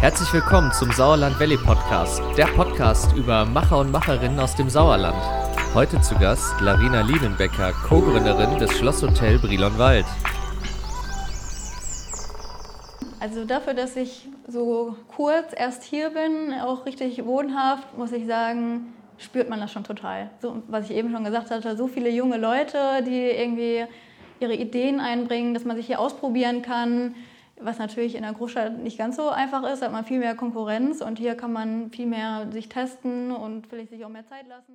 Herzlich willkommen zum Sauerland Valley Podcast, der Podcast über Macher und Macherinnen aus dem Sauerland. Heute zu Gast Larina Liebenbecker, Co-Gründerin des Schlosshotel Brilonwald. Also dafür, dass ich so kurz erst hier bin, auch richtig wohnhaft, muss ich sagen, spürt man das schon total. So, was ich eben schon gesagt hatte, so viele junge Leute, die irgendwie ihre Ideen einbringen, dass man sich hier ausprobieren kann, was natürlich in der Großstadt nicht ganz so einfach ist, hat man viel mehr Konkurrenz und hier kann man viel mehr sich testen und vielleicht sich auch mehr Zeit lassen.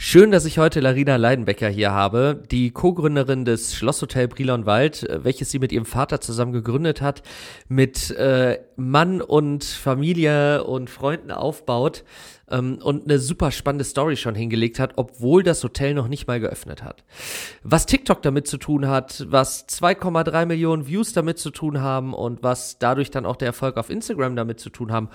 Schön, dass ich heute Larina Leidenbecker hier habe, die Co-Gründerin des Schlosshotel Brilonwald, welches sie mit ihrem Vater zusammen gegründet hat, mit äh, Mann und Familie und Freunden aufbaut ähm, und eine super spannende Story schon hingelegt hat, obwohl das Hotel noch nicht mal geöffnet hat. Was TikTok damit zu tun hat, was 2,3 Millionen Views damit zu tun haben und was dadurch dann auch der Erfolg auf Instagram damit zu tun haben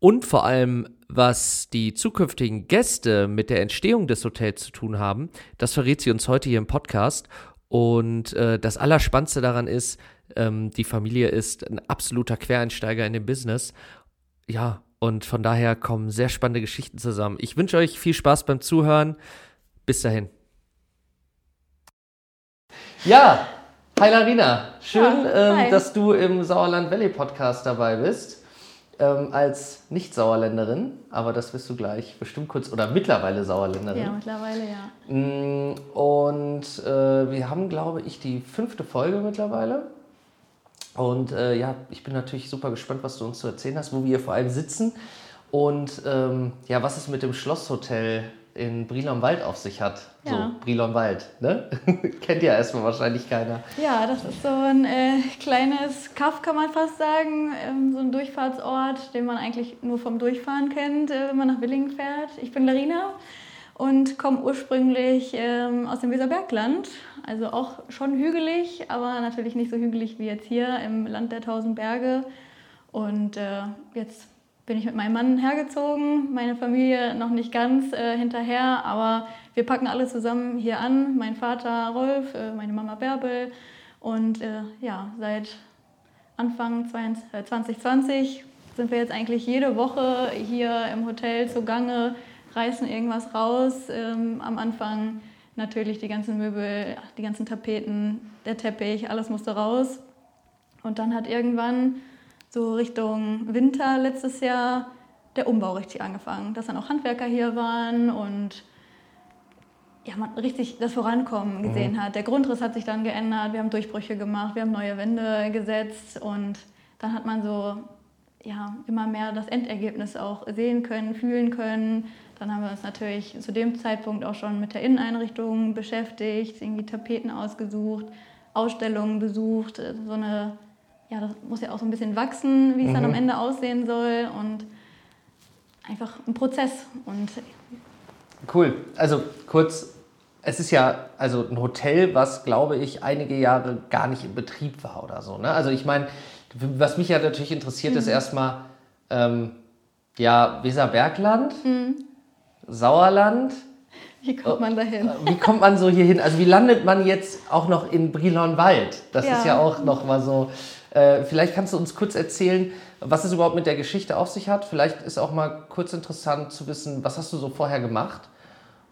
und vor allem, was die zukünftigen Gäste mit der Entstehung des Hotels zu tun haben, das verrät sie uns heute hier im Podcast. Und äh, das Allerspannendste daran ist, ähm, die Familie ist ein absoluter Quereinsteiger in dem Business. Ja, und von daher kommen sehr spannende Geschichten zusammen. Ich wünsche euch viel Spaß beim Zuhören. Bis dahin. Ja, hi Larina. Schön, ja, ähm, dass du im Sauerland Valley Podcast dabei bist. Ähm, als Nicht-Sauerländerin, aber das wirst du gleich bestimmt kurz, oder mittlerweile Sauerländerin. Ja, mittlerweile, ja. Mm, und äh, wir haben, glaube ich, die fünfte Folge mittlerweile. Und äh, ja, ich bin natürlich super gespannt, was du uns zu erzählen hast, wo wir vor allem sitzen und ähm, ja, was es mit dem Schlosshotel in Brilon-Wald auf sich hat. Ja. So, Brilon-Wald, ne? Kennt ja erstmal wahrscheinlich keiner. Ja, das ist so ein äh, kleines Kaff, kann man fast sagen. Ähm, so ein Durchfahrtsort, den man eigentlich nur vom Durchfahren kennt, äh, wenn man nach Willingen fährt. Ich bin Larina und komme ursprünglich ähm, aus dem Weserbergland. Also auch schon hügelig, aber natürlich nicht so hügelig wie jetzt hier im Land der tausend Berge. Und äh, jetzt bin ich mit meinem Mann hergezogen, meine Familie noch nicht ganz äh, hinterher, aber wir packen alle zusammen hier an. Mein Vater Rolf, äh, meine Mama Bärbel. Und äh, ja, seit Anfang 2020 äh, sind wir jetzt eigentlich jede Woche hier im Hotel zugange reißen irgendwas raus. Ähm, am Anfang natürlich die ganzen Möbel, die ganzen Tapeten, der Teppich, alles musste raus. Und dann hat irgendwann so Richtung Winter letztes Jahr der Umbau richtig angefangen, dass dann auch Handwerker hier waren und ja, man richtig das Vorankommen gesehen mhm. hat. Der Grundriss hat sich dann geändert, wir haben Durchbrüche gemacht, wir haben neue Wände gesetzt und dann hat man so ja, immer mehr das Endergebnis auch sehen können, fühlen können. Dann haben wir uns natürlich zu dem Zeitpunkt auch schon mit der Inneneinrichtung beschäftigt, irgendwie Tapeten ausgesucht, Ausstellungen besucht. So eine, ja, das muss ja auch so ein bisschen wachsen, wie es mhm. dann am Ende aussehen soll und einfach ein Prozess. Und cool. Also kurz, es ist ja also ein Hotel, was glaube ich einige Jahre gar nicht in Betrieb war oder so. Ne? Also ich meine, was mich ja natürlich interessiert, mhm. ist erstmal ähm, ja Weserbergland. Mhm Sauerland. Wie kommt man da hin? Wie kommt man so hier hin? Also wie landet man jetzt auch noch in Brilonwald? Das ja. ist ja auch noch mal so. Äh, vielleicht kannst du uns kurz erzählen, was es überhaupt mit der Geschichte auf sich hat. Vielleicht ist auch mal kurz interessant zu wissen, was hast du so vorher gemacht?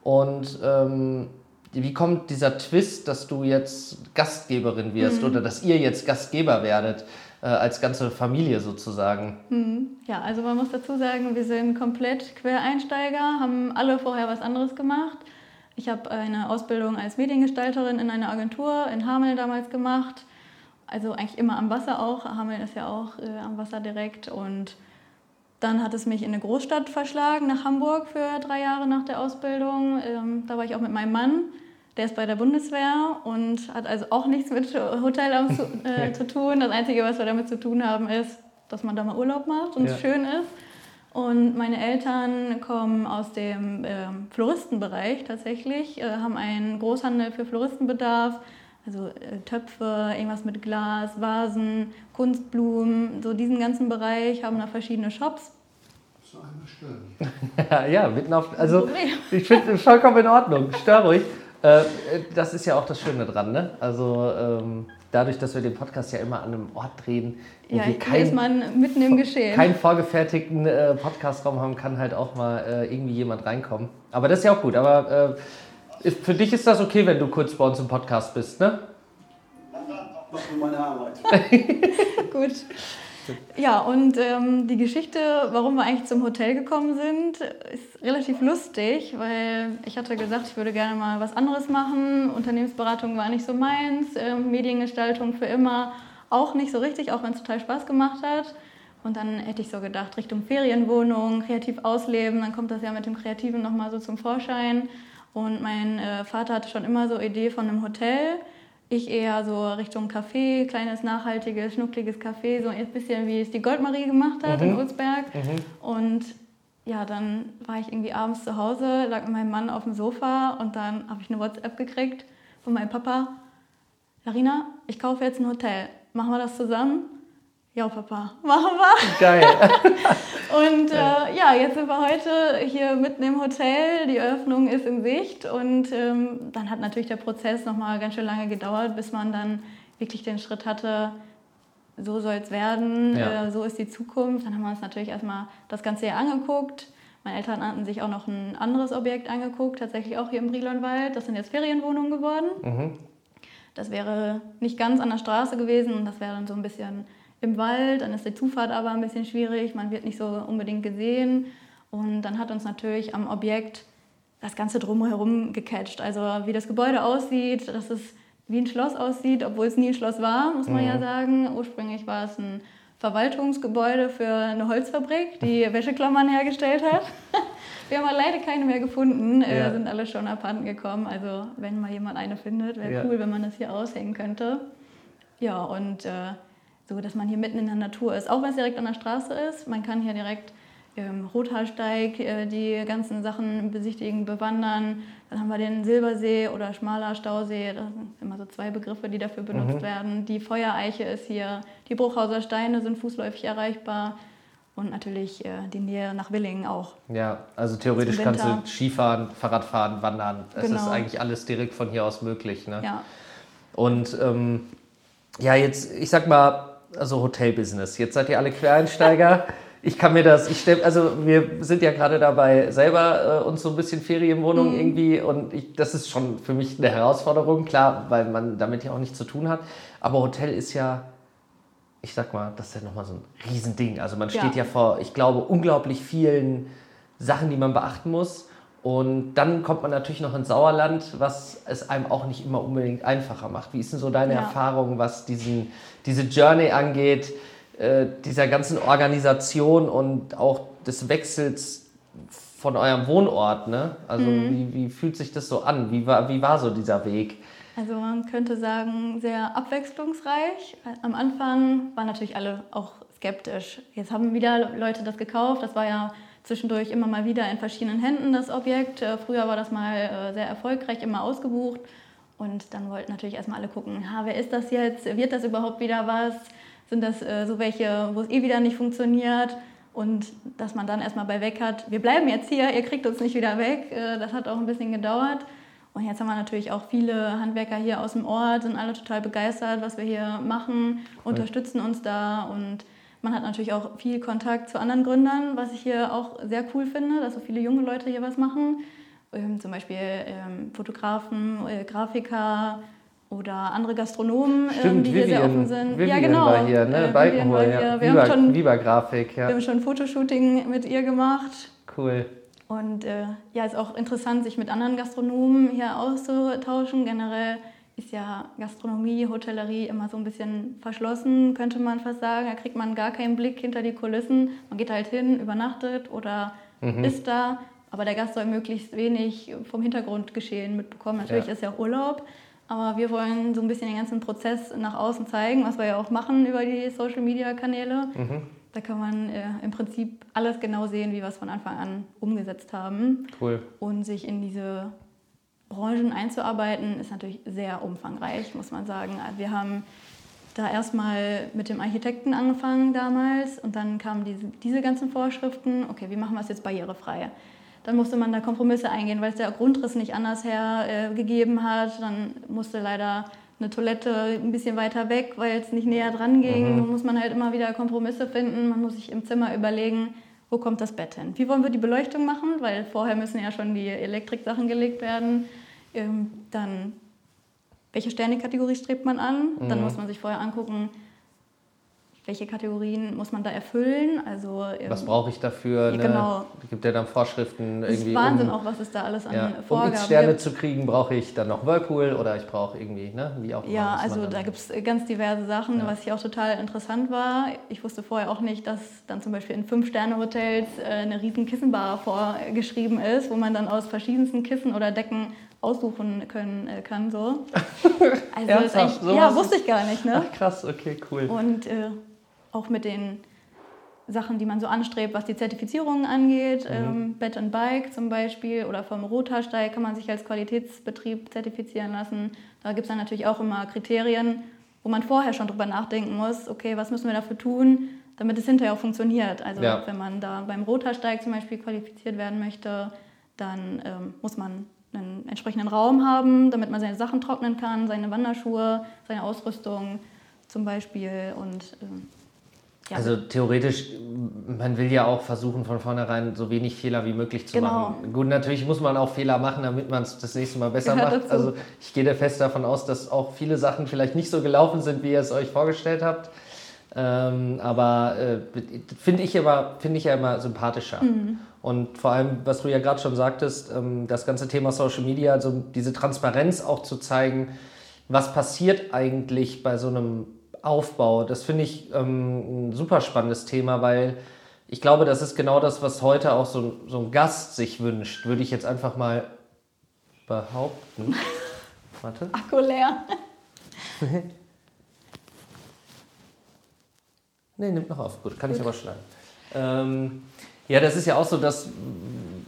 Und ähm, wie kommt dieser Twist, dass du jetzt Gastgeberin wirst mhm. oder dass ihr jetzt Gastgeber werdet? Äh, als ganze Familie sozusagen. Hm. Ja, also man muss dazu sagen, wir sind komplett Quereinsteiger, haben alle vorher was anderes gemacht. Ich habe eine Ausbildung als Mediengestalterin in einer Agentur in Hameln damals gemacht. Also eigentlich immer am Wasser auch. Hameln ist ja auch äh, am Wasser direkt. Und dann hat es mich in eine Großstadt verschlagen, nach Hamburg für drei Jahre nach der Ausbildung. Ähm, da war ich auch mit meinem Mann. Der ist bei der Bundeswehr und hat also auch nichts mit Hotelamt zu, äh, zu tun. Das Einzige, was wir damit zu tun haben, ist, dass man da mal Urlaub macht und ja. es schön ist. Und meine Eltern kommen aus dem äh, Floristenbereich tatsächlich, äh, haben einen Großhandel für Floristenbedarf, also äh, Töpfe, irgendwas mit Glas, Vasen, Kunstblumen, so diesen ganzen Bereich, haben da verschiedene Shops. So einmal stören. ja, mitten auf, also ich finde es vollkommen in Ordnung, stör ruhig. Äh, das ist ja auch das Schöne dran, ne? Also ähm, dadurch, dass wir den Podcast ja immer an einem Ort drehen, wo ja, wir kein, ist man mitten im Geschehen. keinen vorgefertigten äh, Podcastraum haben, kann halt auch mal äh, irgendwie jemand reinkommen. Aber das ist ja auch gut. Aber äh, ist, für dich ist das okay, wenn du kurz bei uns im Podcast bist, ne? Das ist meine Arbeit. gut. Ja, und ähm, die Geschichte, warum wir eigentlich zum Hotel gekommen sind, ist relativ lustig, weil ich hatte gesagt, ich würde gerne mal was anderes machen. Unternehmensberatung war nicht so meins, ähm, Mediengestaltung für immer auch nicht so richtig, auch wenn es total Spaß gemacht hat. Und dann hätte ich so gedacht, Richtung Ferienwohnung, kreativ ausleben, dann kommt das ja mit dem Kreativen nochmal so zum Vorschein. Und mein äh, Vater hatte schon immer so Idee von einem Hotel ich eher so Richtung Café, kleines, nachhaltiges, schnuckliges Café, so ein bisschen wie es die Goldmarie gemacht hat mhm. in Ulsberg. Mhm. Und ja, dann war ich irgendwie abends zu Hause, lag mit meinem Mann auf dem Sofa und dann habe ich eine WhatsApp gekriegt von meinem Papa. Larina, ich kaufe jetzt ein Hotel. Machen wir das zusammen? Ja, Papa, machen wir. Geil. und äh, ja, jetzt sind wir heute hier mitten im Hotel. Die Eröffnung ist in Sicht. Und ähm, dann hat natürlich der Prozess nochmal ganz schön lange gedauert, bis man dann wirklich den Schritt hatte, so soll es werden, ja. äh, so ist die Zukunft. Dann haben wir uns natürlich erstmal das Ganze hier angeguckt. Meine Eltern hatten sich auch noch ein anderes Objekt angeguckt, tatsächlich auch hier im Brilonwald. Das sind jetzt Ferienwohnungen geworden. Mhm. Das wäre nicht ganz an der Straße gewesen und das wäre dann so ein bisschen im Wald, dann ist die Zufahrt aber ein bisschen schwierig, man wird nicht so unbedingt gesehen. Und dann hat uns natürlich am Objekt das Ganze drumherum gecatcht. Also wie das Gebäude aussieht, dass es wie ein Schloss aussieht, obwohl es nie ein Schloss war, muss man mhm. ja sagen. Ursprünglich war es ein Verwaltungsgebäude für eine Holzfabrik, die Wäscheklammern hergestellt hat. Wir haben aber leider keine mehr gefunden, äh, ja. sind alle schon abhanden gekommen. Also wenn mal jemand eine findet, wäre ja. cool, wenn man das hier aushängen könnte. Ja, und äh, so dass man hier mitten in der Natur ist, auch wenn es direkt an der Straße ist. Man kann hier direkt im Rothaarsteig äh, die ganzen Sachen besichtigen, bewandern. Dann haben wir den Silbersee oder schmaler Stausee. Das sind immer so zwei Begriffe, die dafür benutzt mhm. werden. Die Feuereiche ist hier. Die Bruchhauser Steine sind fußläufig erreichbar. Und natürlich äh, die Nähe nach Willingen auch. Ja, also theoretisch kannst du Skifahren, Fahrradfahren, wandern. Es genau. ist eigentlich alles direkt von hier aus möglich. Ne? Ja. Und ähm, ja, jetzt, ich sag mal, also Hotelbusiness. Jetzt seid ihr alle Quereinsteiger. Ich kann mir das, ich stelle, also wir sind ja gerade dabei, selber äh, uns so ein bisschen Ferienwohnung mhm. irgendwie und ich, das ist schon für mich eine Herausforderung, klar, weil man damit ja auch nichts zu tun hat. Aber Hotel ist ja, ich sag mal, das ist ja nochmal so ein Riesending. Also man steht ja. ja vor, ich glaube, unglaublich vielen Sachen, die man beachten muss. Und dann kommt man natürlich noch ins Sauerland, was es einem auch nicht immer unbedingt einfacher macht. Wie ist denn so deine ja. Erfahrung, was diesen, diese Journey angeht, äh, dieser ganzen Organisation und auch des Wechsels von eurem Wohnort? Ne? Also mhm. wie, wie fühlt sich das so an? Wie war, wie war so dieser Weg? Also man könnte sagen, sehr abwechslungsreich. Am Anfang waren natürlich alle auch skeptisch. Jetzt haben wieder Leute das gekauft. Das war ja zwischendurch immer mal wieder in verschiedenen Händen das Objekt. Äh, früher war das mal äh, sehr erfolgreich, immer ausgebucht. Und dann wollten natürlich erstmal alle gucken, ha, wer ist das jetzt? Wird das überhaupt wieder was? Sind das äh, so welche, wo es eh wieder nicht funktioniert? Und dass man dann erstmal bei weg hat, wir bleiben jetzt hier, ihr kriegt uns nicht wieder weg. das hat auch ein bisschen gedauert. Und jetzt haben wir natürlich auch viele Handwerker hier aus dem Ort, sind alle total begeistert, was wir hier machen, unterstützen uns da und man hat natürlich auch viel Kontakt zu anderen Gründern, was ich hier auch sehr cool finde, dass so viele junge Leute hier was machen. Ähm, zum Beispiel ähm, Fotografen, äh, Grafiker oder andere Gastronomen, ähm, Stimmt, die Vivian, hier sehr offen sind. Vivian ja, genau. War hier, ne? Äh, Balkenhol, hier. Wir, Viva, haben schon, Viva Grafik, ja. wir haben schon Fotoshooting mit ihr gemacht. Cool. Und äh, ja, ist auch interessant, sich mit anderen Gastronomen hier auszutauschen. Generell ist ja Gastronomie, Hotellerie immer so ein bisschen verschlossen, könnte man fast sagen. Da kriegt man gar keinen Blick hinter die Kulissen. Man geht halt hin, übernachtet oder mhm. ist da. Aber der Gast soll möglichst wenig vom Hintergrundgeschehen mitbekommen. Natürlich ja. ist ja auch Urlaub. Aber wir wollen so ein bisschen den ganzen Prozess nach außen zeigen, was wir ja auch machen über die Social-Media-Kanäle. Mhm. Da kann man äh, im Prinzip alles genau sehen, wie wir es von Anfang an umgesetzt haben. Cool. Und sich in diese Branchen einzuarbeiten, ist natürlich sehr umfangreich, muss man sagen. Wir haben da erstmal mit dem Architekten angefangen damals und dann kamen diese, diese ganzen Vorschriften. Okay, wie machen wir es jetzt barrierefrei? Dann musste man da Kompromisse eingehen, weil es der Grundriss nicht anders hergegeben äh, hat. Dann musste leider eine Toilette ein bisschen weiter weg, weil es nicht näher dran ging. Mhm. Muss man halt immer wieder Kompromisse finden. Man muss sich im Zimmer überlegen, wo kommt das Bett hin? Wie wollen wir die Beleuchtung machen? Weil vorher müssen ja schon die Elektriksachen gelegt werden. Ähm, dann, welche Sternekategorie strebt man an? Dann Mhm. muss man sich vorher angucken, welche Kategorien muss man da erfüllen. Also, ähm, Was brauche ich dafür? Ja, Ne? genau. Gibt ja dann Vorschriften das ist irgendwie. Wahnsinn um, auch, was es da alles an ja, um Vorgaben X Sterne gibt. zu kriegen, brauche ich dann noch Whirlpool oder ich brauche irgendwie, ne? Wie auch immer. Ja, also da gibt es ganz diverse Sachen, Ja. was hier auch total interessant war. Ich wusste vorher auch nicht, dass dann zum Beispiel in Fünf-Sterne-Hotels äh, eine riesen Kissenbar vorgeschrieben ist, wo man dann aus verschiedensten Kissen oder Decken aussuchen können äh, kann. So. Also Ernsthaft? ist eigentlich, Sowas ja, ist- wusste ich gar nicht. Ne? Ach krass, okay, cool. Und äh, auch mit den Sachen, die man so anstrebt, was die Zertifizierungen angeht, Mhm. ähm, Bed and Bike zum Beispiel oder vom Rotarsteig kann man sich als Qualitätsbetrieb zertifizieren lassen. Da gibt es dann natürlich auch immer Kriterien, wo man vorher schon drüber nachdenken muss, okay, was müssen wir dafür tun, damit es hinterher auch funktioniert. Also Ja. wenn man da beim Rotarsteig zum Beispiel qualifiziert werden möchte, dann ähm, muss man einen entsprechenden Raum haben, damit man seine Sachen trocknen kann, seine Wanderschuhe, seine Ausrüstung zum Beispiel und ähm, ja. Also theoretisch, man will ja auch versuchen, von vornherein so wenig Fehler wie möglich zu Genau. machen. Gut, natürlich muss man auch Fehler machen, damit man es das nächste Mal besser Gehört macht. dazu. Also ich gehe da fest davon aus, dass auch viele Sachen vielleicht nicht so gelaufen sind, wie ihr es euch vorgestellt habt. Ähm, aber äh, finde ich, immer- finde ich ja immer sympathischer. Mhm. Und vor allem, was du ja gerade schon sagtest, ähm, das ganze Thema Social Media, also diese Transparenz auch zu zeigen, was passiert eigentlich bei so einem Aufbau, das finde ich ähm, ein super spannendes Thema, weil ich glaube, das ist genau das, was heute auch so, ein- so ein Gast sich wünscht, würde ich jetzt einfach mal behaupten. Warte. Akku leer. Nee, nimmt noch auf. Gut, kann ich aber schneiden. Ähm, ja, das ist ja auch so das,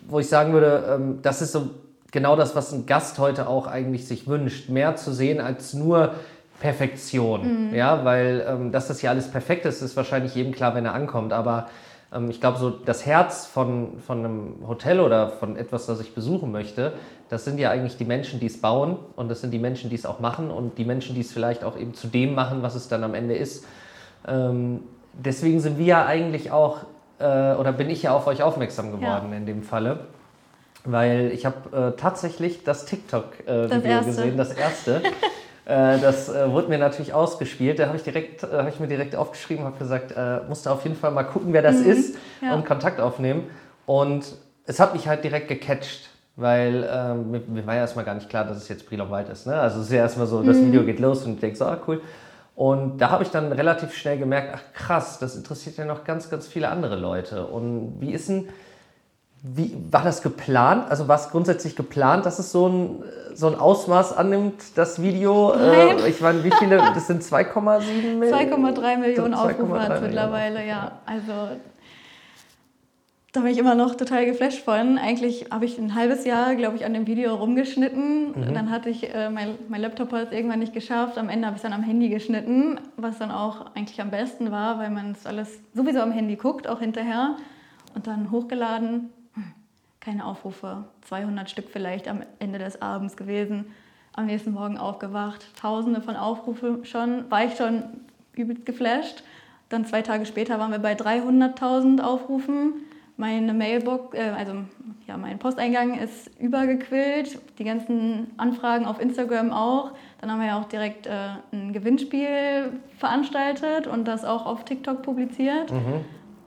wo ich sagen würde, ähm, das ist so genau das, was ein Gast heute auch eigentlich sich wünscht. Mehr zu sehen als nur Perfektion. Ja, weil ähm, dass das ja alles perfekt ist, ist wahrscheinlich jedem klar, wenn er ankommt. Aber ähm, ich glaube, so das Herz von, von einem Hotel oder von etwas, das ich besuchen möchte, das sind ja eigentlich die Menschen, die es bauen und das sind die Menschen, die es auch machen und die Menschen, die es vielleicht auch eben zu dem machen, was es dann am Ende ist. Ähm, deswegen sind wir ja eigentlich auch, äh, oder bin ich ja auf euch aufmerksam geworden in dem Falle. Weil ich habe äh, tatsächlich das TikTok-Video erste. gesehen, das erste. äh, das äh, wurde mir natürlich ausgespielt. Da habe ich, direkt, äh, hab ich mir direkt aufgeschrieben, habe gesagt, äh, musste auf jeden Fall mal gucken, wer das ist ja. und Kontakt aufnehmen. Und es hat mich halt direkt gecatcht, weil ähm, mir, mir war ja erstmal gar nicht klar, dass es jetzt Brilon Wald ist. Ne? Also es ist ja erstmal so, das Video geht los und ich denke so, ah cool. Und da habe ich dann relativ schnell gemerkt, ach krass, das interessiert ja noch ganz, ganz viele andere Leute. Und wie ist denn, wie, war das geplant? Also war es grundsätzlich geplant, dass es so ein, so ein Ausmaß annimmt, das Video? Nein. Äh, ich meine, wie viele, das sind 2,7 Millionen? 2,3 Millionen 2,3 Aufrufe hat es mittlerweile, ja. Also da bin ich immer noch total geflasht von. Eigentlich habe ich ein halbes Jahr, glaube ich, an dem Video rumgeschnitten. Mhm. Dann hatte ich, äh, mein, mein Laptop hat es irgendwann nicht geschafft. Am Ende habe ich es dann am Handy geschnitten, was dann auch eigentlich am besten war, weil man es alles sowieso am Handy guckt, auch hinterher. Und dann hochgeladen, keine Aufrufe, 200 Stück vielleicht am Ende des Abends gewesen. Am nächsten Morgen aufgewacht, tausende von Aufrufen schon, war ich schon übelst geflasht. Dann zwei Tage später waren wir bei 300.000 Aufrufen. Meine Mailbox, äh, also ja, mein Posteingang ist übergequillt. Die ganzen Anfragen auf Instagram auch. Dann haben wir ja auch direkt äh, ein Gewinnspiel veranstaltet und das auch auf TikTok publiziert.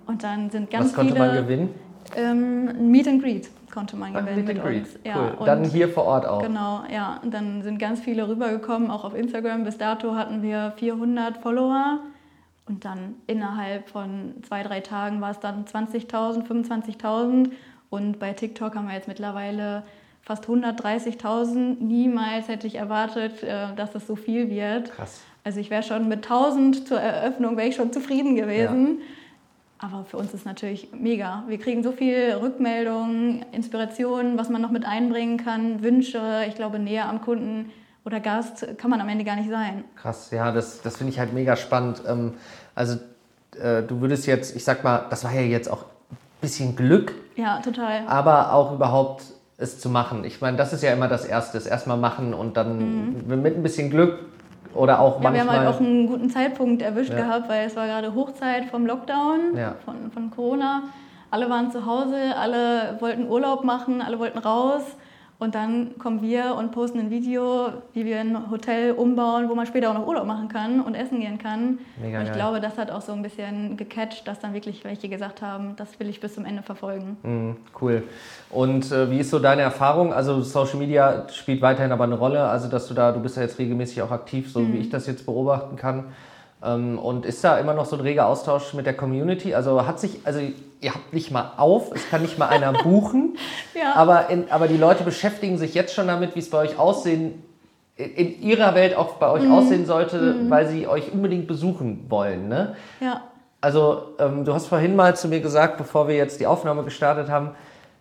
Und dann sind ganz Mhm. Was konnte viele. man gewinnen? Ähm, Meet and Greet konnte man gewinnen Meet mit uns. Ja, Cool. und Dann hier vor Ort auch. Genau, ja. Und dann sind ganz viele rübergekommen, auch auf Instagram. Bis dato hatten wir 400 Follower. Und dann innerhalb von zwei, drei Tagen war es dann 20.000, 25.000. Und bei TikTok haben wir jetzt mittlerweile fast 130.000. Niemals hätte ich erwartet, äh, dass es so viel wird. Krass. Also ich wäre schon mit 1000 zur Eröffnung, wäre ich schon zufrieden gewesen. Aber für uns ist natürlich mega. Wir kriegen so viel Rückmeldungen, Inspirationen, was man noch mit einbringen kann, Wünsche. Ich glaube, näher am Kunden oder Gast kann man am Ende gar nicht sein. Krass, ja, das, das finde ich halt mega spannend. Ähm, also äh, du würdest jetzt, ich sag mal, das war ja jetzt auch ein bisschen Glück, Ja, total. aber auch überhaupt es zu machen. Ich meine, das ist ja immer das Erste, das erstmal machen und dann mit ein bisschen Glück Oder auch Ja, wir manchmal. haben halt auch einen guten Zeitpunkt erwischt Ja. gehabt, weil es war gerade Hochzeit vom Lockdown, Ja. von, von Corona. Alle waren zu Hause, alle wollten Urlaub machen, alle wollten raus. Und dann kommen wir und posten ein Video, wie wir ein Hotel umbauen, wo man später auch noch Urlaub machen kann und essen gehen kann. Mega und ich geil. glaube, das hat auch so ein bisschen gecatcht, dass dann wirklich welche gesagt haben, das will ich bis zum Ende verfolgen. Mhm, cool. Und äh, wie ist so deine Erfahrung? Also Social Media spielt weiterhin aber eine Rolle, also dass du da, du bist ja jetzt regelmäßig auch aktiv, so Mhm. wie ich das jetzt beobachten kann. Ähm, und ist da immer noch so ein reger Austausch mit der Community? Also hat sich, also ihr habt nicht mal auf, es kann nicht mal einer buchen, Ja. aber, in, aber die Leute beschäftigen sich jetzt schon damit, wie es bei euch aussehen, in- in ihrer Welt auch bei euch aussehen sollte, weil sie euch unbedingt besuchen wollen. Ne? Ja, Also, ähm, du hast vorhin mal zu mir gesagt, bevor wir jetzt die Aufnahme gestartet haben,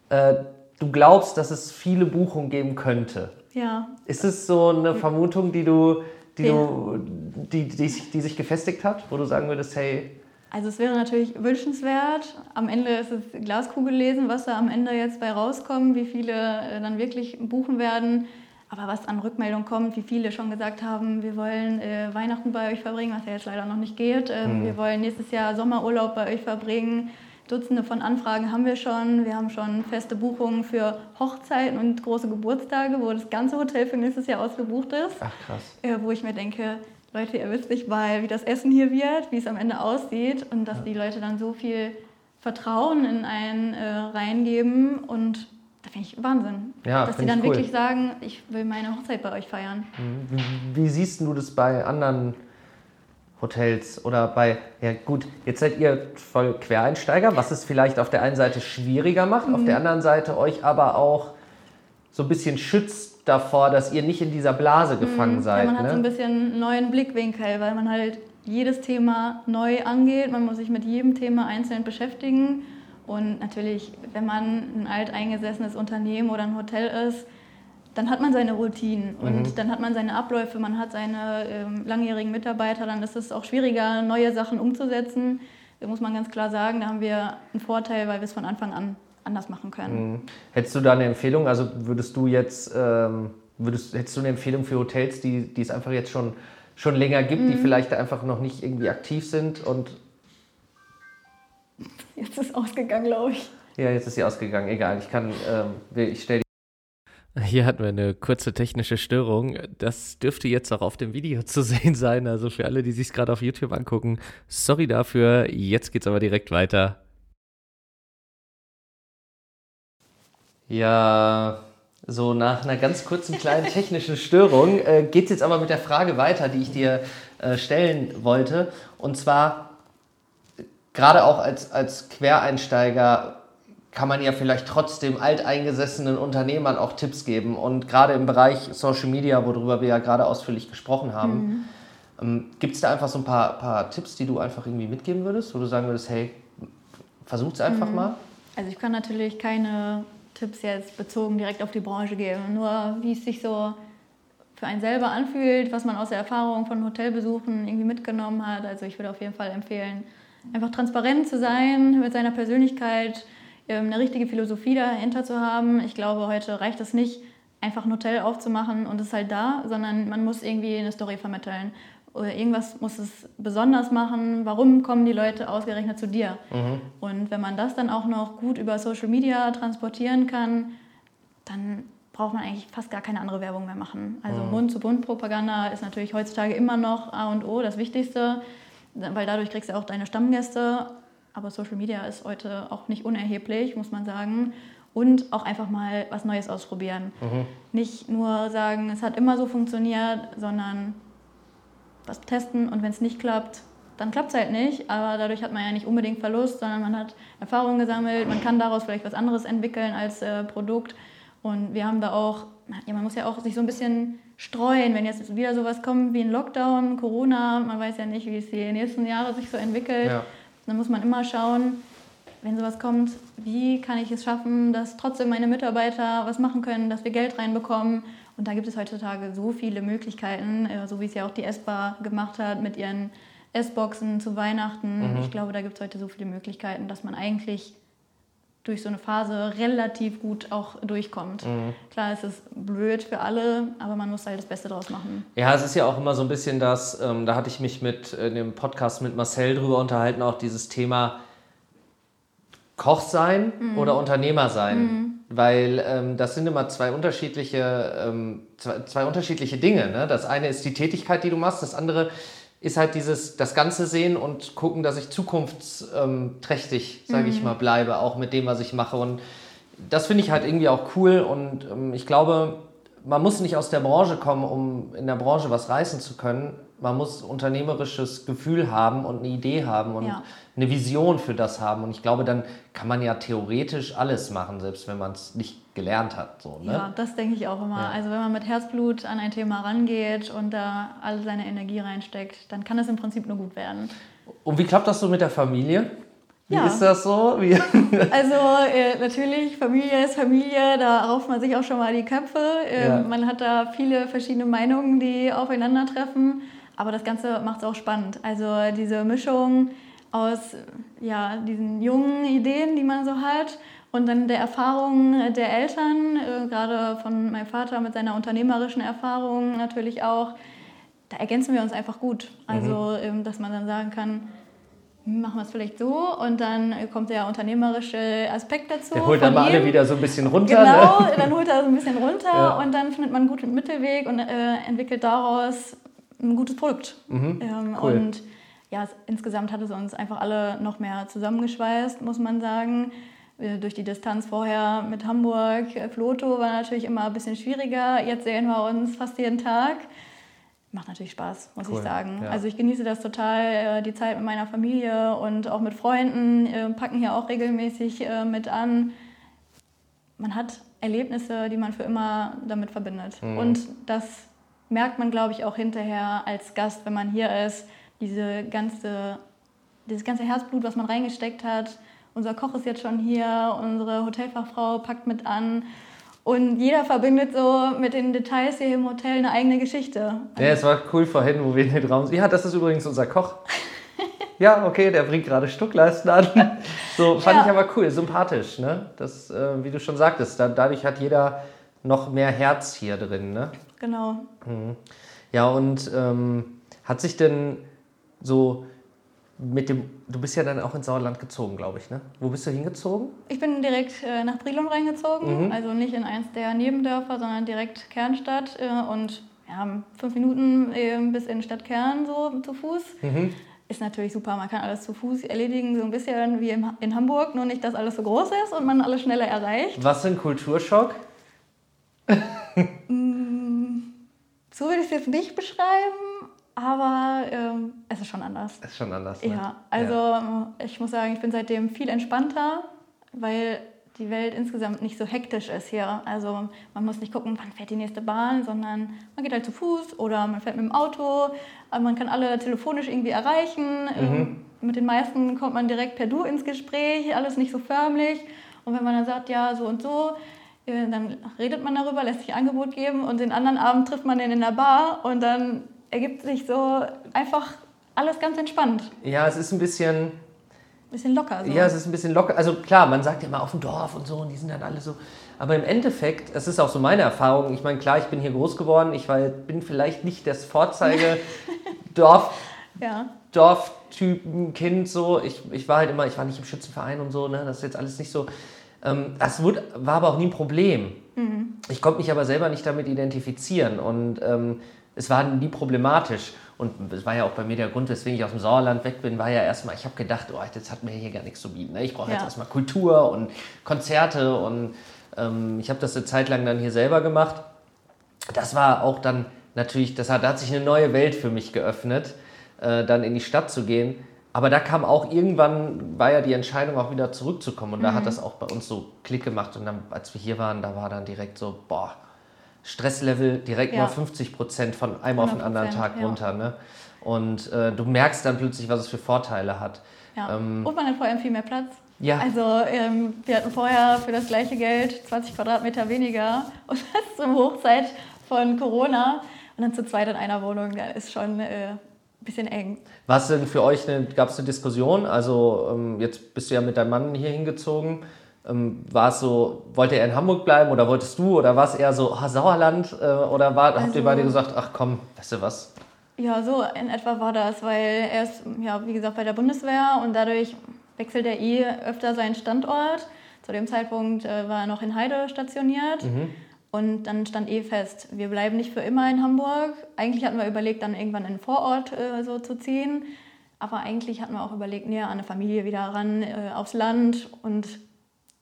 äh, du glaubst, dass es viele Buchungen geben könnte. ja, Ist es so eine Vermutung, die du, die Ja. du, die, die, die sich gefestigt hat, wo du sagen würdest, hey, Also es wäre natürlich wünschenswert. Am Ende ist es Glaskugel lesen, was da am Ende jetzt bei rauskommt, wie viele äh, dann wirklich buchen werden. Aber was an Rückmeldung kommt, wie viele schon gesagt haben, wir wollen äh, Weihnachten bei euch verbringen, was ja jetzt leider noch nicht geht. Ähm, Wir wollen nächstes Jahr Sommerurlaub bei euch verbringen. Dutzende von Anfragen haben wir schon. Wir haben schon feste Buchungen für Hochzeiten und große Geburtstage, wo das ganze Hotel für nächstes Jahr ausgebucht ist ach krass. äh, wo ich mir denke, Leute, ihr wisst nicht mal, wie das Essen hier wird, wie es am Ende aussieht und dass die Leute dann so viel Vertrauen in einen äh, reingeben und da finde ich Wahnsinn. Ja, dass sie dann cool. wirklich sagen, ich will meine Hochzeit bei euch feiern. Wie siehst du das bei anderen Hotels oder bei, ja gut, jetzt seid ihr voll Quereinsteiger, was es vielleicht auf der einen Seite schwieriger macht, auf Mhm. der anderen Seite euch aber auch so ein bisschen schützt davor, dass ihr nicht in dieser Blase gefangen Ja, seid. man hat so ein ne? bisschen einen neuen Blickwinkel, weil man halt jedes Thema neu angeht. Man muss sich mit jedem Thema einzeln beschäftigen. Und natürlich, wenn man ein alteingesessenes Unternehmen oder ein Hotel ist, dann hat man seine Routinen und dann hat man seine Abläufe, man hat seine ähm, langjährigen Mitarbeiter, dann ist es auch schwieriger, neue Sachen umzusetzen. Da muss man ganz klar sagen, da haben wir einen Vorteil, weil wir es von Anfang an anders machen können. Mhm. Hättest du da eine Empfehlung? Also würdest du jetzt, ähm, würdest, hättest du eine Empfehlung für Hotels, die, die es einfach jetzt schon, schon länger gibt, Mhm. die vielleicht einfach noch nicht irgendwie aktiv sind und Jetzt ist ausgegangen, glaube ich. ja, jetzt ist sie ausgegangen. Egal, ich kann, ähm, ich stelle hier hatten wir eine kurze technische Störung. Das dürfte jetzt auch auf dem Video zu sehen sein. Also für alle, die sich gerade auf YouTube angucken, sorry dafür. Jetzt geht's aber direkt weiter. Ja, so nach einer ganz kurzen kleinen technischen Störung äh, geht es jetzt aber mit der Frage weiter, die ich dir äh, stellen wollte. Und zwar, gerade auch als, als Quereinsteiger kann man ja vielleicht trotzdem alteingesessenen Unternehmern auch Tipps geben. Und gerade im Bereich Social Media, worüber wir ja gerade ausführlich gesprochen haben, ähm, gibt es da einfach so ein paar, paar Tipps, die du einfach irgendwie mitgeben würdest, wo du sagen würdest, hey, versucht's einfach mal? Also ich kann natürlich keine Tipps jetzt bezogen direkt auf die Branche geben, nur wie es sich so für einen selber anfühlt, was man aus der Erfahrung von Hotelbesuchen irgendwie mitgenommen hat. Also ich würde auf jeden Fall empfehlen, einfach transparent zu sein mit seiner Persönlichkeit, ähm, eine richtige Philosophie dahinter zu haben. Ich glaube, heute reicht es nicht, einfach ein Hotel aufzumachen und es halt da, sondern man muss irgendwie eine Story vermitteln. Oder irgendwas muss es besonders machen. Warum kommen die Leute ausgerechnet zu dir? Und wenn man das dann auch noch gut über Social Media transportieren kann, dann braucht man eigentlich fast gar keine andere Werbung mehr machen. Also Mund-zu-Mund-Propaganda ist natürlich heutzutage immer noch A und O, das Wichtigste, weil dadurch kriegst du auch deine Stammgäste. Aber Social Media ist heute auch nicht unerheblich, muss man sagen. Und auch einfach mal was Neues ausprobieren. Nicht nur sagen, es hat immer so funktioniert, sondern was testen und wenn es nicht klappt, dann klappt es halt nicht. Aber dadurch hat man ja nicht unbedingt Verlust, sondern man hat Erfahrungen gesammelt, man kann daraus vielleicht was anderes entwickeln als äh, Produkt. Und wir haben da auch, ja, man muss ja auch sich so ein bisschen streuen, wenn jetzt wieder sowas kommt wie ein Lockdown, Corona, man weiß ja nicht, wie es die nächsten Jahre sich so entwickelt. Ja. Dann muss man immer schauen, wenn sowas kommt, wie kann ich es schaffen, dass trotzdem meine Mitarbeiter was machen können, dass wir Geld reinbekommen. Und da gibt es heutzutage so viele Möglichkeiten, äh, so wie es ja auch die S-Bar gemacht hat mit ihren S-Boxen zu Weihnachten. Ich glaube, da gibt es heute so viele Möglichkeiten, dass man eigentlich durch so eine Phase relativ gut auch durchkommt. Mhm. Klar, es ist blöd für alle, aber man muss halt das Beste draus machen. Ja, es ist ja auch immer so ein bisschen das, ähm, da hatte ich mich mit in dem Podcast mit Marcel drüber unterhalten, auch dieses Thema Koch sein mhm. oder Unternehmer sein. Weil ähm, das sind immer zwei unterschiedliche, ähm, zwei, zwei, unterschiedliche Dinge. Ne? Das eine ist die Tätigkeit, die du machst, das andere ist halt dieses, das Ganze sehen und gucken, dass ich zukunftsträchtig, sage ich mhm. mal, bleibe, auch mit dem, was ich mache. Und das finde ich halt irgendwie auch cool und ähm, ich glaube, man muss nicht aus der Branche kommen, um in der Branche was reißen zu können. Man muss unternehmerisches Gefühl haben und eine Idee haben und ja. eine Vision für das haben. Und ich glaube, dann kann man ja theoretisch alles machen, selbst wenn man es nicht gelernt hat. So, ne? Ja, das denke ich auch immer. Ja. Also wenn man mit Herzblut an ein Thema rangeht und da all seine Energie reinsteckt, dann kann es im Prinzip nur gut werden. Und wie klappt das so mit der Familie? Wie ja. ist das so? Wie? also äh, natürlich, Familie ist Familie, da rauft man sich auch schon mal die Köpfe. Ja. Man hat da viele verschiedene Meinungen, die aufeinandertreffen. Aber das Ganze macht es auch spannend. Also diese Mischung aus ja, diesen jungen Ideen, die man so hat und dann der Erfahrung der Eltern, äh, gerade von meinem Vater mit seiner unternehmerischen Erfahrung natürlich auch, da ergänzen wir uns einfach gut. Also, mhm. ähm, dass man dann sagen kann, machen wir es vielleicht so und dann kommt der unternehmerische Aspekt dazu. Der holt dann mal alle wieder so ein bisschen runter. Genau, ne? dann holt er so ein bisschen runter ja. und dann findet man einen guten Mittelweg und äh, entwickelt daraus ein gutes Produkt. Mhm, ähm, cool. Und ja, es, insgesamt hat es uns einfach alle noch mehr zusammengeschweißt, muss man sagen. Äh, durch die Distanz vorher mit Hamburg, äh, Floto war natürlich immer ein bisschen schwieriger. Jetzt sehen wir uns fast jeden Tag. Macht natürlich Spaß, muss cool. ich sagen. Ja. Also ich genieße das total, äh, die Zeit mit meiner Familie und auch mit Freunden, packen hier auch regelmäßig mit an. Man hat Erlebnisse, die man für immer damit verbindet. Mhm. Und das merkt man, glaube ich, auch hinterher als Gast, wenn man hier ist, diese ganze, dieses ganze Herzblut, was man reingesteckt hat, unser Koch ist jetzt schon hier, unsere Hotelfachfrau packt mit an. Und jeder verbindet so mit den Details hier im Hotel eine eigene Geschichte. Ja, es war cool vorhin, wo wir in den Raum sind. Ja, das ist übrigens unser Koch. ja, okay, der bringt gerade Stuckleisten an. So fand ja. ich aber cool, sympathisch. Ne? Das, äh, wie du schon sagtest, da, dadurch hat jeder noch mehr Herz hier drin. Ne? Genau. Mhm. Ja, und ähm, hat sich denn so mit dem, du bist ja dann auch ins Sauerland gezogen, glaube ich, ne? Wo bist du hingezogen? Ich bin direkt äh, nach Brilon reingezogen, mhm. also nicht in eins der Nebendörfer, sondern direkt Kernstadt äh, und ja, fünf Minuten äh, bis in Stadtkern so zu Fuß. Mhm. Ist natürlich super, man kann alles zu Fuß erledigen, so ein bisschen wie in, in Hamburg, nur nicht, dass alles so groß ist und man alles schneller erreicht. Was für ein Kulturschock? So würde ich es jetzt nicht beschreiben aber ähm, es ist schon anders. Es ist schon anders. Ne? Ja, also ja. ich muss sagen, ich bin seitdem viel entspannter, weil die Welt insgesamt nicht so hektisch ist hier. Also man muss nicht gucken, wann fährt die nächste Bahn, sondern man geht halt zu Fuß oder man fährt mit dem Auto. Aber man kann alle telefonisch irgendwie erreichen. Mhm. Ähm, mit den meisten kommt man direkt per Du ins Gespräch, alles nicht so förmlich. Und wenn man dann sagt, ja, so und so, äh, dann redet man darüber, lässt sich ein Angebot geben und den anderen Abend trifft man den in der Bar und dann ergibt sich so einfach alles ganz entspannt. Ja, es ist ein bisschen. Bisschen locker. So. Ja, es ist ein bisschen locker. Also klar, man sagt ja immer auf dem Dorf und so und die sind dann alle so. Aber im Endeffekt, es ist auch so meine Erfahrung. Ich meine, klar, ich bin hier groß geworden. Ich war, bin vielleicht nicht das Vorzeige Dorf. ja. Dorftypen-Kind so. Ich, ich war halt immer, ich war nicht im Schützenverein und so, ne? Das ist jetzt alles nicht so. Ähm, das wurde, war aber auch nie ein Problem. Mhm. Ich konnte mich aber selber nicht damit identifizieren. Und ähm, es war nie problematisch. Und es war ja auch bei mir der Grund, weswegen ich aus dem Sauerland weg bin, war ja erstmal, ich habe gedacht, oh, jetzt hat mir hier gar nichts zu bieten. Ne? Ich brauche ja. jetzt erstmal Kultur und Konzerte und ähm, ich habe das eine Zeit lang dann hier selber gemacht. Das war auch dann natürlich, das hat, da hat sich eine neue Welt für mich geöffnet, äh, dann in die Stadt zu gehen. Aber da kam auch irgendwann, war ja die Entscheidung auch wieder zurückzukommen und mhm. da hat mhm. das auch bei uns so Klick gemacht und dann, als wir hier waren, da war dann direkt so, boah, Stresslevel direkt ja. mal 50 Prozent von einem auf den anderen Tag ja. runter. Ne? Und äh, du merkst dann plötzlich, was es für Vorteile hat. Ja. Ähm, und man hat vor allem viel mehr Platz. Ja. Also ähm, wir hatten vorher für das gleiche Geld 20 Quadratmeter weniger und das zur Hochzeit von Corona. Und dann zu zweit in einer Wohnung, da ist schon äh, bisschen eng. Was denn für euch, gab es eine Diskussion? Also ähm, jetzt bist du ja mit deinem Mann hier hingezogen. Ähm, war es so, wollte er in Hamburg bleiben oder wolltest du oder war es eher so, oh, Sauerland äh, oder war, habt ihr Also- beide gesagt, ach komm, weißt du was? Ja, so in etwa war das, weil er ist, ja, wie gesagt, bei der Bundeswehr und dadurch wechselt er eh öfter seinen Standort. Zu dem Zeitpunkt äh, war er noch in Heide stationiert und dann stand eh fest, wir bleiben nicht für immer in Hamburg. Eigentlich hatten wir überlegt, dann irgendwann in den Vorort äh, so zu ziehen, aber eigentlich hatten wir auch überlegt, näher an eine Familie wieder ran, äh, aufs Land und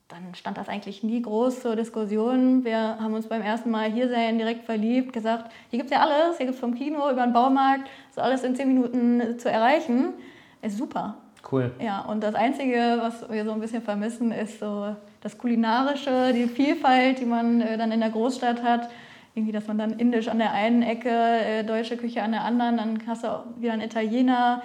dann stand das eigentlich nie groß zur Diskussion. Wir haben uns beim ersten Mal hier sein direkt verliebt, gesagt, hier gibt es ja alles, hier gibt es vom Kino über den Baumarkt, ist alles in zehn Minuten zu erreichen. Ist super. Cool. Ja, und das Einzige, was wir so ein bisschen vermissen, ist so das Kulinarische, die Vielfalt, die man äh, dann in der Großstadt hat. Irgendwie, dass man dann indisch an der einen Ecke, äh, deutsche Küche an der anderen, dann hast du auch wieder einen Italiener,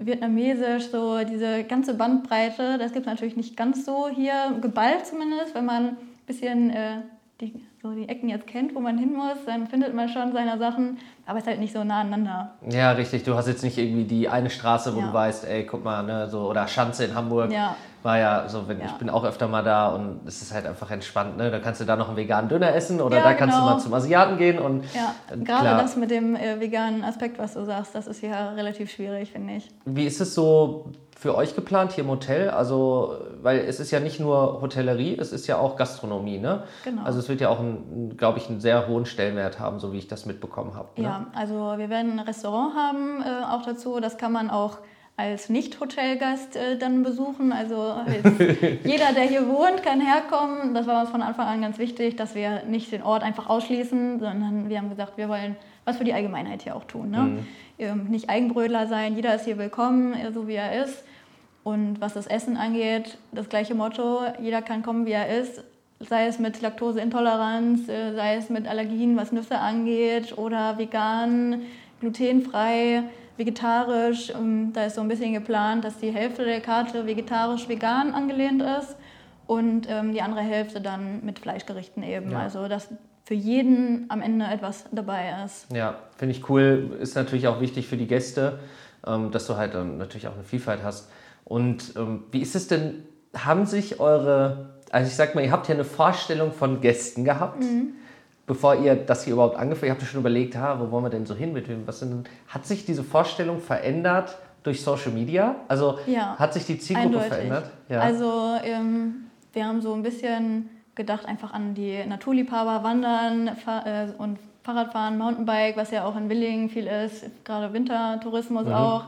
vietnamesisch, so diese ganze Bandbreite. Das gibt es natürlich nicht ganz so hier, geballt zumindest. Wenn man ein bisschen äh, die, so die Ecken jetzt kennt, wo man hin muss, dann findet man schon seine Sachen, aber es ist halt nicht so nah aneinander. Ja, richtig. Du hast jetzt nicht irgendwie die eine Straße, wo Ja. du weißt, ey, guck mal, ne, so, oder Schanze in Hamburg. Ja. War ja so, wenn, Ja. ich bin auch öfter mal da und es ist halt einfach entspannt, ne? Da kannst du da noch einen veganen Döner essen oder Ja, da kannst du genau. mal zum Asiaten gehen und Ja, äh, gerade klar. das mit dem äh, veganen Aspekt, was du sagst, das ist ja relativ schwierig, finde ich. Wie ist es so für euch geplant hier im Hotel? Also, weil es ist ja nicht nur Hotellerie, es ist ja auch Gastronomie, ne? Genau. Also es wird ja auch, glaube ich, einen sehr hohen Stellenwert haben, so wie ich das mitbekommen habe. Ne? Ja, also wir werden ein Restaurant haben äh, auch dazu. Das kann man auch als Nicht-Hotelgast äh, dann besuchen. Also jeder, der hier wohnt, kann herkommen. Das war uns von Anfang an ganz wichtig, dass wir nicht den Ort einfach ausschließen, sondern wir haben gesagt, wir wollen was für die Allgemeinheit hier auch tun. Ne? Ähm, nicht Eigenbrödler sein, jeder ist hier willkommen, äh, so wie er ist. Und was das Essen angeht, das gleiche Motto, jeder kann kommen, wie er ist. Sei es mit Laktoseintoleranz, äh, sei es mit Allergien, was Nüsse angeht, oder vegan, glutenfrei, vegetarisch. Ähm, Da ist so ein bisschen geplant, dass die Hälfte der Karte vegetarisch-vegan angelehnt ist und ähm, die andere Hälfte dann mit Fleischgerichten eben. Ja. Also dass für jeden am Ende etwas dabei ist. Ja, finde ich cool. Ist natürlich auch wichtig für die Gäste, ähm, dass du halt dann natürlich auch eine Vielfalt hast. Und ähm, wie ist es denn, haben sich eure, also ich sag mal, ihr habt ja eine Vorstellung von Gästen gehabt, bevor ihr das hier überhaupt angefangen habt, ihr habt schon überlegt, ha, wo wollen wir denn so hin mit was sind hat sich diese Vorstellung verändert durch Social Media? Also Ja, hat sich die Zielgruppe Eindeutig. verändert? Ja. Also ähm, wir haben so ein bisschen gedacht einfach an die Naturliebhaber, Wandern äh, und Fahrradfahren, Mountainbike, was ja auch in Willingen viel ist, gerade Wintertourismus Mhm. auch.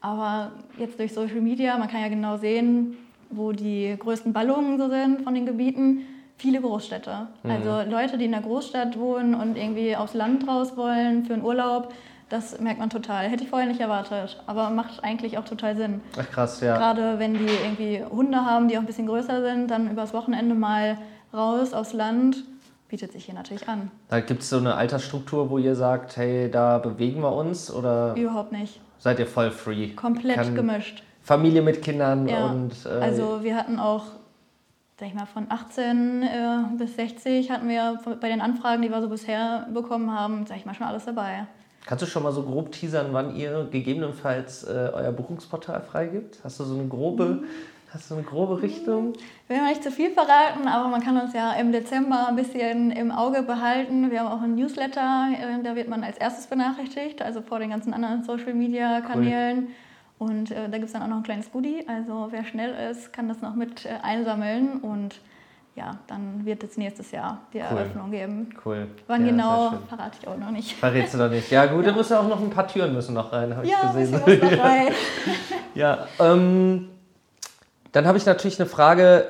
Aber jetzt durch Social Media, man kann ja genau sehen, wo die größten Ballungen so sind von den Gebieten. Viele Großstädte. Mhm. Also Leute, die in der Großstadt wohnen und irgendwie aufs Land raus wollen für einen Urlaub, das merkt man total. Hätte ich vorher nicht erwartet, aber macht eigentlich auch total Sinn. Ach krass, ja. Gerade wenn die irgendwie Hunde haben, die auch ein bisschen größer sind, dann übers Wochenende mal raus aufs Land, bietet sich hier natürlich an. Da gibt es so eine Altersstruktur, wo ihr sagt, hey, da bewegen wir uns oder Überhaupt nicht. seid ihr voll free? Komplett gemischt. Familie mit Kindern Ja. und äh, Also wir hatten auch, sag ich mal, von 18 äh, bis 60 hatten wir bei den Anfragen, die wir so bisher bekommen haben, sag ich mal, schon alles dabei. kannst du schon mal so grob teasern, wann ihr gegebenenfalls äh, euer Buchungsportal freigibt? Hast du so eine grobe, Mhm. hast du eine grobe Richtung? Ich will noch nicht zu viel verraten, aber man kann uns ja im Dezember ein bisschen im Auge behalten. Wir haben auch einen Newsletter, äh, da wird man als erstes benachrichtigt, also vor den ganzen anderen Social-Media-Kanälen. Und äh, da gibt es dann auch noch ein kleines Goodie. Also wer schnell ist, kann das noch mit äh, einsammeln. Und ja, dann wird es nächstes Jahr die Cool. Eröffnung geben. Cool. Wann Ja, genau, verrate ich auch noch nicht. Verrätst du doch nicht. Ja gut, da müssen auch noch ein paar Türen müssen noch rein, habe Ja, ich gesehen. bisschen was noch rein. Ja, ähm, dann habe ich natürlich eine Frage,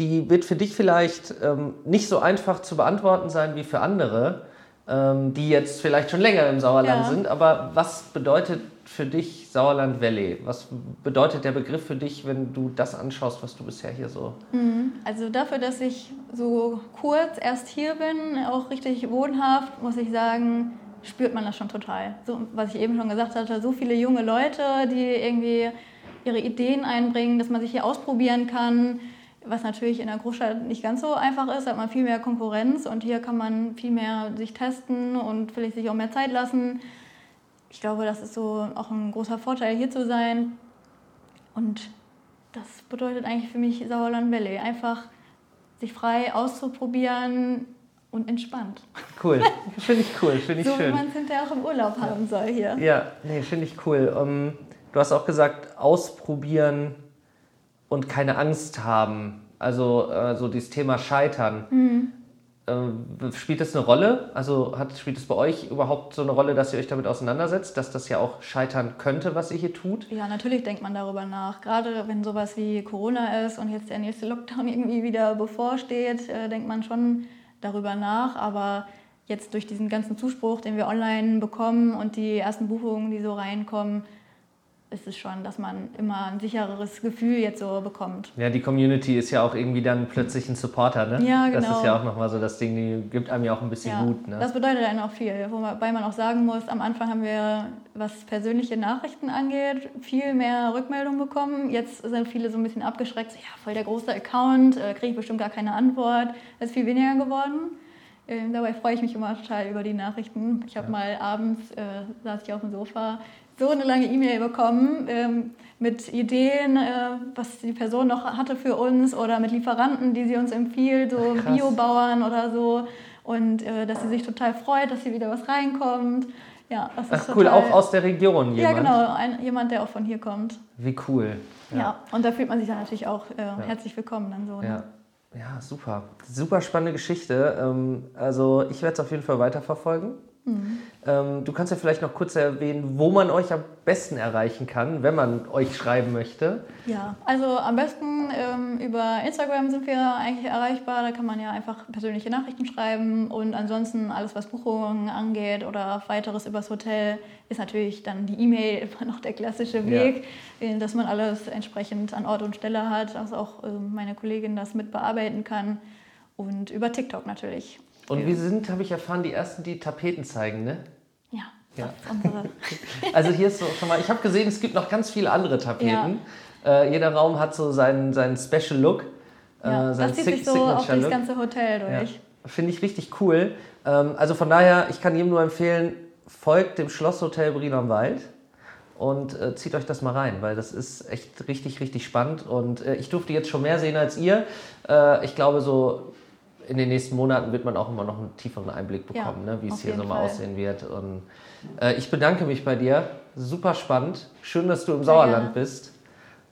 die wird für dich vielleicht ähm, nicht so einfach zu beantworten sein wie für andere, ähm, die jetzt vielleicht schon länger im Sauerland Ja. sind. Aber was bedeutet für dich Sauerland Valley? Was bedeutet der Begriff für dich, wenn du das anschaust, was du bisher hier so... Also dafür, dass ich so kurz erst hier bin, auch richtig wohnhaft, muss ich sagen, spürt man das schon total. So, was ich eben schon gesagt hatte, so viele junge Leute, die irgendwie ihre Ideen einbringen, dass man sich hier ausprobieren kann, was natürlich in der Großstadt nicht ganz so einfach ist, hat man viel mehr Konkurrenz und hier kann man viel mehr sich testen und vielleicht sich auch mehr Zeit lassen. Ich glaube, das ist so auch ein großer Vorteil, hier zu sein. Und Das bedeutet eigentlich für mich Sauerland Valley. Einfach sich frei auszuprobieren und entspannt. Cool, finde ich cool, finde ich so, schön. wie man es hinterher auch im Urlaub haben soll hier. Ja, nee, finde ich cool. Um, du hast auch gesagt, ausprobieren und keine Angst haben. Also äh, so dieses Thema Scheitern. Mhm. Äh, spielt das eine Rolle? Also hat, spielt es bei euch überhaupt so eine Rolle, dass ihr euch damit auseinandersetzt, dass das ja auch scheitern könnte, was ihr hier tut? Ja, natürlich denkt man darüber nach. Gerade wenn sowas wie Corona ist und jetzt der nächste Lockdown irgendwie wieder bevorsteht, äh, denkt man schon darüber nach. Aber jetzt durch diesen ganzen Zuspruch, den wir online bekommen und die ersten Buchungen, die so reinkommen, ist es schon, dass man immer ein sichereres Gefühl jetzt so bekommt. Ja, die Community ist ja auch irgendwie dann plötzlich ein Supporter, ne? Ja, genau. Das ist ja auch nochmal so das Ding, die gibt einem ja auch ein bisschen Ja, Mut, ne? das bedeutet dann auch viel. Wobei man auch sagen muss, am Anfang haben wir, was persönliche Nachrichten angeht, viel mehr Rückmeldung bekommen. Jetzt sind viele so ein bisschen abgeschreckt, so, ja, voll der große Account, äh, kriege ich bestimmt gar keine Antwort. Das ist viel weniger geworden. Ähm, dabei freue ich mich immer total über die Nachrichten. Ich habe Ja. mal abends, äh, saß ich auf dem Sofa, so eine lange E-Mail bekommen ähm, mit Ideen, äh, was die Person noch hatte für uns oder mit Lieferanten, die sie uns empfiehlt, so krass. Biobauern oder so. Und äh, dass sie sich total freut, dass hier wieder was reinkommt. Ja, das ist Ach cool, total, auch aus der Region Ja, jemand. genau, ein, jemand, der auch von hier kommt. Wie cool. Ja. und da fühlt man sich dann natürlich auch äh, herzlich willkommen dann so. Ja. Ne? ja, super. Super spannende Geschichte. Ähm, Also ich werde es auf jeden Fall weiterverfolgen. Mhm. Ähm, Du kannst ja vielleicht noch kurz erwähnen, wo man euch am besten erreichen kann, wenn man euch schreiben möchte. Ja, also am besten ähm, über Instagram sind wir eigentlich erreichbar. Da kann man ja einfach persönliche Nachrichten schreiben. Und ansonsten alles, was Buchungen angeht oder weiteres übers Hotel, ist natürlich dann die E-Mail immer noch der klassische Weg, äh, dass man alles entsprechend an Ort und Stelle hat, dass auch ähm, meine Kollegin das mit bearbeiten kann. Und über TikTok natürlich. Und wir sind, habe ich erfahren, die ersten, die Tapeten zeigen, ne? Ja, Ja. Also hier ist so schon mal, ich habe gesehen, es gibt noch ganz viele andere Tapeten. Äh, jeder Raum hat so seinen, seinen Special Look. Ja, äh, das zieht sich so auf das ganze Hotel Ja, durch. Finde ich richtig cool. Ähm, also von daher, ich kann jedem nur empfehlen, folgt dem Schlosshotel Brien am Wald und äh, zieht euch das mal rein, weil das ist echt richtig, richtig spannend. Und äh, ich durfte jetzt schon mehr sehen als ihr. Äh, ich glaube, so in den nächsten Monaten wird man auch immer noch einen tieferen Einblick Ja, bekommen, ne, wie es hier so jeden mal Fall. aussehen wird. Und äh, ich bedanke mich bei dir. Super spannend. Schön, dass du im Sehr Sauerland gerne. bist.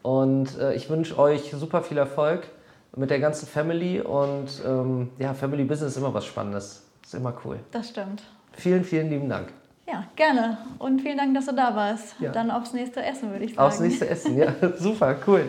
Und äh, ich wünsche euch super viel Erfolg mit der ganzen Family. Und ähm, ja, Family Business ist immer was Spannendes. Ist immer cool. Das stimmt. Vielen, vielen lieben Dank. Ja, gerne. Und vielen Dank, dass du da warst. Ja. Dann aufs nächste Essen, würde ich sagen. Aufs nächste Essen. Ja, super, cool.